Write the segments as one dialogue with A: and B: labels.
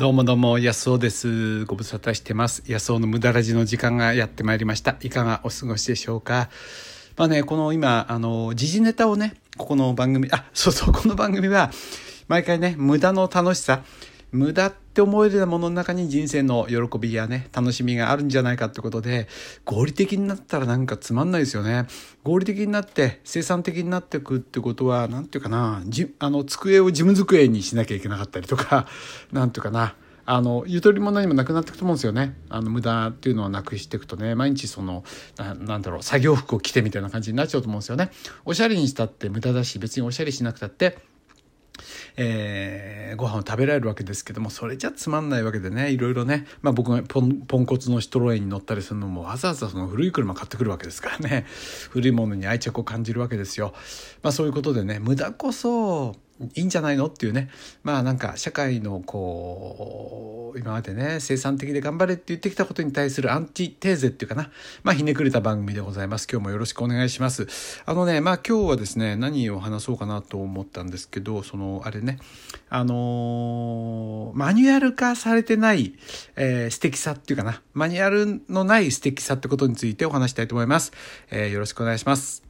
A: どうもどうも、安尾です。ご無沙汰してます。安尾の無駄ラジの時間がやってまいりました。いかがお過ごしでしょうか？まあね、この今、あの、時事ネタをね、ここの番組、あ、そうそう、この番組は、毎回ね、無駄の楽しさ、無駄って思えるようなものの中に人生の喜びやね、楽しみがあるんじゃないかってことで、合理的になったらなんかつまんないですよね。合理的になって、生産的になっていくってことは、なんていうかな、じあの、机を事務机にしなきゃいけなかったりとか、なんていうかな、あの、ゆとりも何もなくなっていくと思うんですよね。あの、無駄っていうのをなくしていくとね、毎日その、ななんだろう、作業服を着てみたいな感じになっちゃうと思うんですよね。おしゃれにしたって無駄だし、別におしゃれしなくたって、えー、ご飯を食べられるわけですけどもそれじゃつまんないわけでねいろいろね、まあ、僕がポンポンコツのシトロエンに乗ったりするのもわざわざその古い車買ってくるわけですからね古いものに愛着を感じるわけですよ。まあ、そういうことでね無駄こそいいんじゃないの？っていうね。まあなんか社会のこう今までね生産的で頑張れって言ってきたことに対するアンチテーゼっていうかな。まあひねくれた番組でございます。今日もよろしくお願いします。あのねまあ今日はですね何を話そうかなと思ったんですけどそのあれね。あのーマニュアル化されてない、えー素敵さっていうかな。マニュアルのない素敵さってことについてお話したいと思います、えーよろしくお願いします。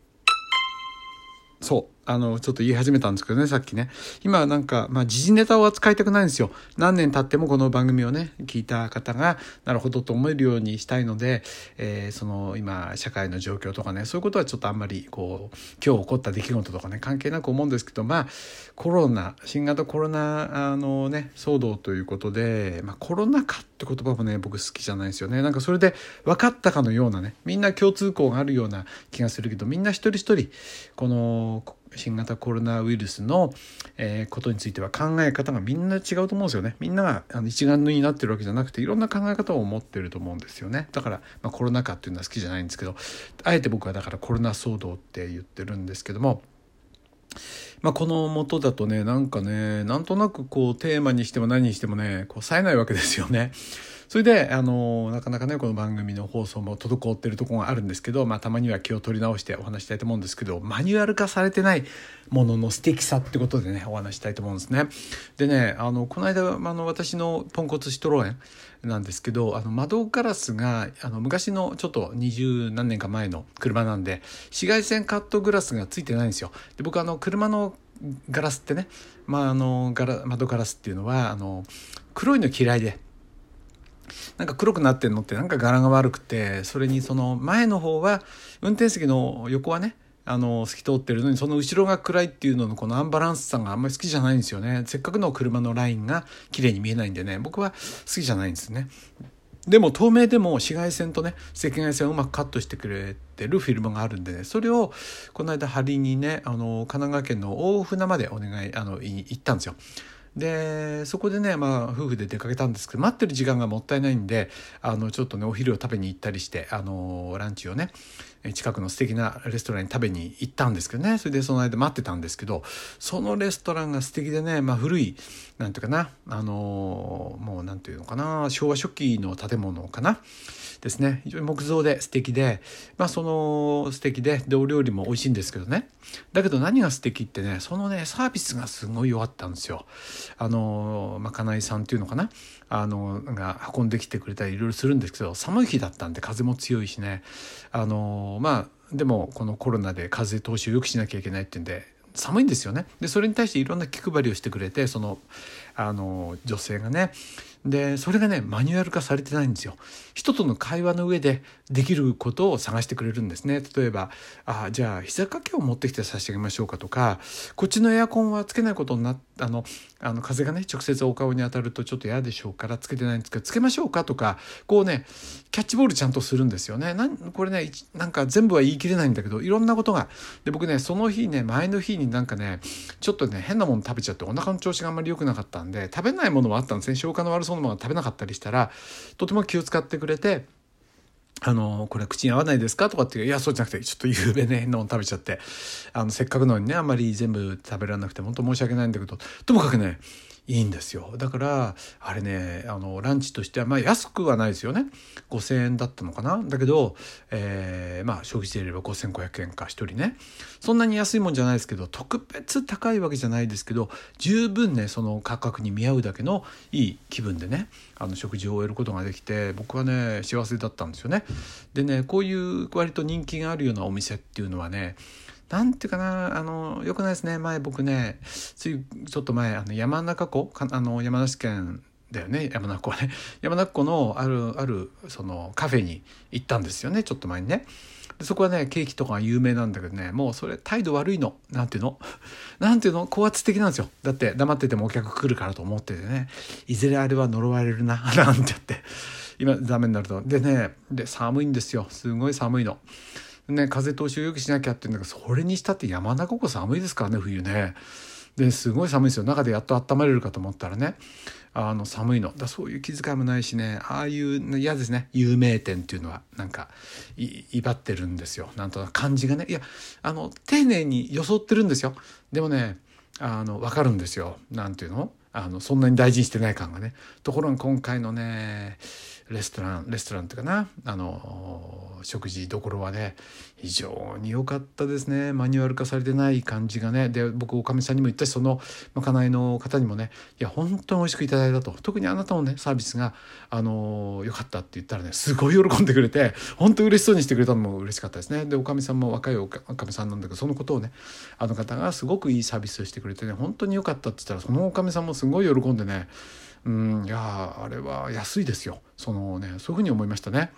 A: そう。あの、ちょっと言い始めたんですけどね、さっきね。今なんか、まあ、時事ネタを扱いたくないんですよ。何年経ってもこの番組をね、聞いた方が、なるほどと思えるようにしたいので、えーその、今、社会の状況とかね、そういうことはちょっとあんまり、こう、今日起こった出来事とかね、関係なく思うんですけど、まあ、コロナ、新型コロナ、あのね、騒動ということで、まあ、コロナ禍って言葉もね、僕好きじゃないですよね。なんかそれで分かったかのようなね、みんな共通項があるような気がするけど、みんな一人一人、この、新型コロナウイルスの、えことについては考え方がみんな違うと思うんですよね。みんながあの一丸になってるわけじゃなくていろんな考え方を持ってると思うんですよね。だから、まあ、コロナ禍っていうのは好きじゃないんですけどあえて僕はだからコロナ騒動って言ってるんですけども。まあ、この元だとねなんかねなんとなくこうテーマにしても何にしてもねこう冴えないわけですよね。それであのなかなかねこの番組の放送も滞ってるとこがあるんですけど、まあ、たまには気を取り直してお話したいと思うんですけどマニュアル化されてないものの素敵さってことでねお話したいと思うんですね。でねあのこの間あの私のポンコツシトロエンなんですけどあの窓ガラスがあの昔のちょっと二十何年か前の車なんで紫外線カットグラスがついてないんですよ。で僕あの車のガラスってね、まあ、あのガラ窓ガラスっていうのはあの黒いの嫌いで。なんか黒くなってんのってなんか柄が悪くてそれにその前の方は運転席の横はねあの透き通ってるのにその後ろが暗いっていうののこのアンバランスさがあんまり好きじゃないんですよね。せっかくの車のラインが綺麗に見えないんでね僕は好きじゃないんですね。でも透明でも紫外線とね赤外線をうまくカットしてくれてるフィルムがあるんでねそれをこの間針にねあの神奈川県の大船までお願いあの行ったんですよ。でそこでね、まあ、夫婦で出かけたんですけど待ってる時間がもったいないんであのちょっとねお昼を食べに行ったりしてあのランチをね近くの素敵なレストランに食べに行ったんですけどね。それでその間待ってたんですけどそのレストランが素敵でね、まあ、古いなんていうかなあのもうなんていうのかな昭和初期の建物かな。ですね。非常に木造で素敵でまあその素敵ででお料理も美味しいんですけどね。だけど何が素敵ってねそのねサービスがすごい良かったんですよ。あのまかないさんっていうのかな。あのが運んできてくれたりいろいろするんですけど寒い日だったんで風も強いしね。あのまあでもこのコロナで風通しを良くしなきゃいけないっていうんで寒いんですよね。でそれに対していろんな気配りをしてくれてそのあの女性がね。でそれがねマニュアル化されてないんですよ。人との会話の上でできることを探してくれるんですね。例えばあじゃあ膝掛けを持ってきて差し上げましょうかとかこっちのエアコンはつけないことになっあのあの風がね直接お顔に当たるとちょっと嫌でしょうからつけてないんですけどつけましょうかとかこうねキャッチボールちゃんとするんですよね。なんこれねなんか全部は言い切れないんだけどいろんなことが。で僕ねその日ね前の日になんかねちょっとね変なもの食べちゃってお腹の調子があんまり良くなかったんで食べないものもあったんですね。消化の悪そうなものが食べなかったりしたらとても気を使ってくれてあの、これ口に合わないですか？とかっていう、いや、そうじゃなくて、ちょっと夕べね、変なもの食べちゃって、あの、せっかくのにね、あんまり全部食べられなくて、本当申し訳ないんだけど、ともかくね、いいんですよ。だからあれねあのランチとしてはまあ安くはないですよね。5,000円だったのかな。だけど、えー、まあ消費税入れば5,500円か1人ね。そんなに安いもんじゃないですけど特別高いわけじゃないですけど十分ねその価格に見合うだけのいい気分でねあの食事を終えることができて僕はね幸せだったんですよね。でねこういう割と人気があるようなお店っていうのはねなんていうかな、あの、よくないですね。前僕ね、ついちょっと前、あの山中湖？か、あの山梨県だよね、山中湖ね。山中湖のある、ある、そのカフェに行ったんですよね、ちょっと前にね。でそこはね、ケーキとかが有名なんだけどね、もうそれ態度悪いの。なんていうの？なんていうの？高圧的なんですよ。だって黙っててもお客来るからと思っててね、いずれあれは呪われるな、なんて言って。今ダメになると。でね、で、寒いんですよ。すごい寒いの。ね、風通しを良くしなきゃって言うんだけどそれにしたって山中湖寒いですからね冬ね。ですごい寒いですよ。中でやっと温まれるかと思ったらね。あの寒いの。だそういう気遣いもないしね。ああいう嫌ですね。有名店っていうのはなんか威張ってるんですよ。なんとなく感じがね。いやあの丁寧に装ってるんですよ。でもねあの分かるんですよ。なんていうの？あのそんなに大事にしてない感がね。ところが今回のねレストランレストランっていうかな。あの食事どころはね非常に良かったですね。マニュアル化されてない感じがね。で僕おかみさんにも言ったしそのまかないの方にもねいや本当に美味しくいただいたと。特にあなたのねサービスがあの良かったって言ったらねすごい喜んでくれて本当嬉しそうにしてくれたのも嬉しかったですね。でおかみさんも若いおかみさんなんだけどそのことをねあの方がすごくいいサービスをしてくれてね本当に良かったって言ったらそのおかみさんもすごい喜んでねうんいやあれは安いですよ。そのねそういうふうに思いましたね。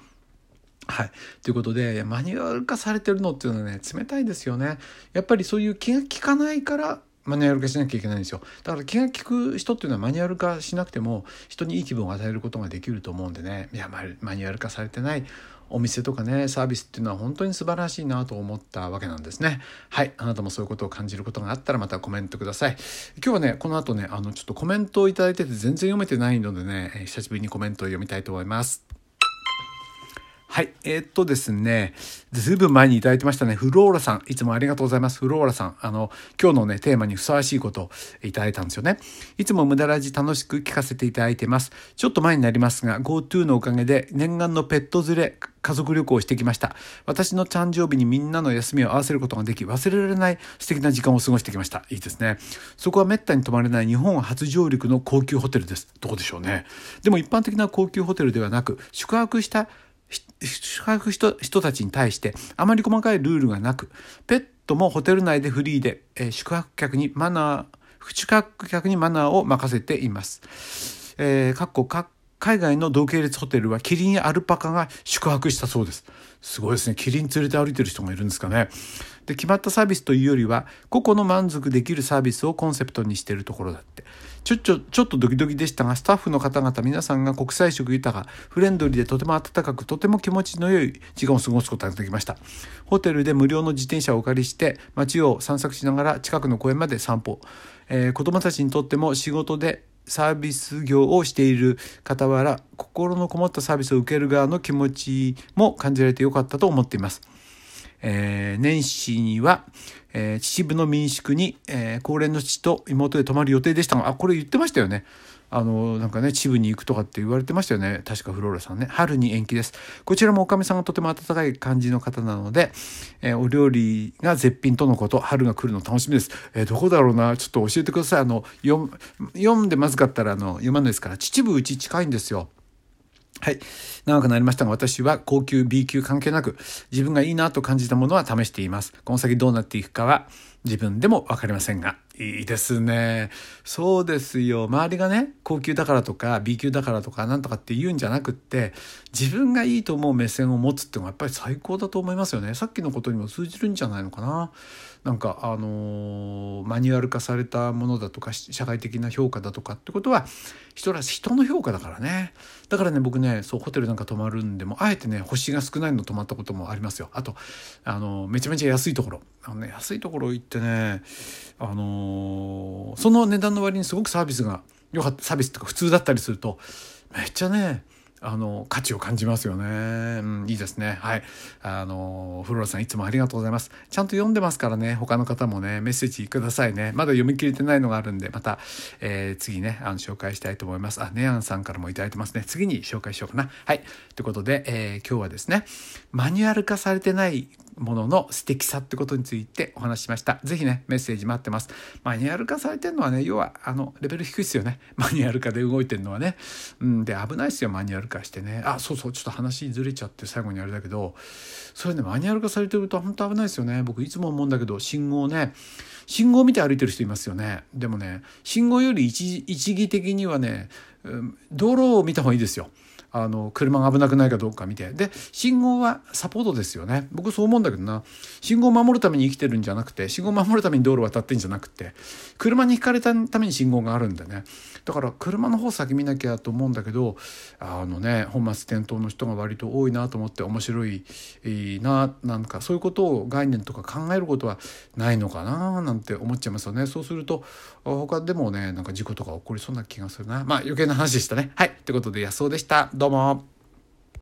A: はい。ということで、マニュアル化されてるのっていうのはね、冷たいですよね。やっぱりそういう気が利かないからマニュアル化しなきゃいけないんですよ。だから気が利く人っていうのはマニュアル化しなくても人にいい気分を与えることができると思うんでね、いや、マニュアル化されてないお店とかねサービスっていうのは本当に素晴らしいなと思ったわけなんですね。はいあなたもそういうことを感じることがあったらまたコメントください。今日はねこの後ねあのちょっとコメントを頂いてて全然読めてないのでね久しぶりにコメントを読みたいと思います。はい。えー、っとですね、ずいぶん前にいただいてましたね。フローラさん。いつもありがとうございます。フローラさん。あの、今日のね、テーマにふさわしいことをいただいたんですよね。いつも無駄ラジ楽しく聞かせていただいてます。ちょっと前になりますが、GoTo のおかげで念願のペット連れ家族旅行をしてきました。私の誕生日にみんなの休みを合わせることができ、忘れられない素敵な時間を過ごしてきました。いいですね。そこは滅多に泊まれない日本初上陸の高級ホテルです。どうでしょうね。でも一般的な高級ホテルではなく、宿泊した宿泊人たちに対してあまり細かいルールがなく、ペットもホテル内でフリーで、えー、宿泊客にマナー、宿泊客にマナーを任せています。えー、かっこ海外の同系列ホテルはキリンやアルパカが宿泊したそうです。すごいですね。キリン連れて歩いてる人がいるんですかね。で、決まったサービスというよりは、個々の満足できるサービスをコンセプトにしているところだって。ちょちょちょっとドキドキでしたがスタッフの方々皆さんが国際色豊かフレンドリーでとても温かくとても気持ちの良い時間を過ごすことができましたホテルで無料の自転車をお借りして街を散策しながら近くの公園まで散歩、えー、子どもたちにとっても仕事でサービス業をしている傍ら心のこもったサービスを受ける側の気持ちも感じられてよかったと思っています。えー、年始には、えー、秩父の民宿に、えー、高齢の父と妹で泊まる予定でしたが、あ、これ言ってましたよね。あの、なんかね、秩父に行くとかって言われてましたよね。確かフローラさんね。春に延期です。こちらもおかみさんがとても温かい感じの方なので、えー、お料理が絶品とのこと、春が来るの楽しみです。えー、どこだろうなちょっと教えてください。あの、読読んでまずかったら、あの、読まないですから、秩父うち近いんですよ。はい。長くなりましたが、私は高級 B 級関係なく、自分がいいなと感じたものは試しています。この先どうなっていくかは、自分でもわかりませんが。いいですね。そうですよ。周りがね、高級だからとか、B 級だからとか、なんとかって言うんじゃなくって、自分がいいと思う目線を持つっていうのがやっぱり最高だと思いますよね。さっきのことにも通じるんじゃないのかな。なんかあのマニュアル化されたものだとか社会的な評価だとかってことは人ら人の評価だからねだからね僕ねそうホテルなんか泊まるんでもあえてね星が少ないの泊まったこともありますよあとあのめちゃめちゃ安いところあの、ね、安いところ行ってねあのその値段の割にすごくサービスがよかったサービスとか普通だったりするとめっちゃねあの価値を感じますよね、うん、いいですね。はい。あのフローラさんいつもありがとうございます。ちゃんと読んでますからね他の方もねメッセージくださいね。まだ読み切れてないのがあるんでまた、えー、次ねあの紹介したいと思います。あネアンさんからも頂いてますね。次に紹介しようかな。はい。ということで、えー、今日はですねマニュアル化されてないものの素敵さってことについてお話しました。是非ね、メッセージ待ってます。マニュアル化されてるのはね、要は、あの、レベル低いですよね。マニュアル化で動いてるのはね。うん、で、危ないですよ、マニュアル化してね。あ、そうそう、ちょっと話ずれちゃって最後にあれだけど、それね、マニュアル化されてると本当危ないですよね。僕いつも思うんだけど、信号ね、信号見て歩いてる人いますよね。でもね、信号より一一義的にはね、道路を見た方がいいですよ。あの車が危なくないかどうか見て。で信号はサポートですよね。僕そう思うんだけどな。信号を守るために生きてるんじゃなくて信号を守るために道路を渡ってんじゃなくて車にひかれたために信号があるんでね。だから車の方先見なきゃと思うんだけどあのね本末転倒の人が割と多いなと思って面白いななんかそういうことを概念とか考えることはないのかななんて思っちゃいますよね。そうすると他でもねなんか事故とか起こりそうな気がするな。まあ余計な話でしたね。はい。ということで安尾でした。どうも。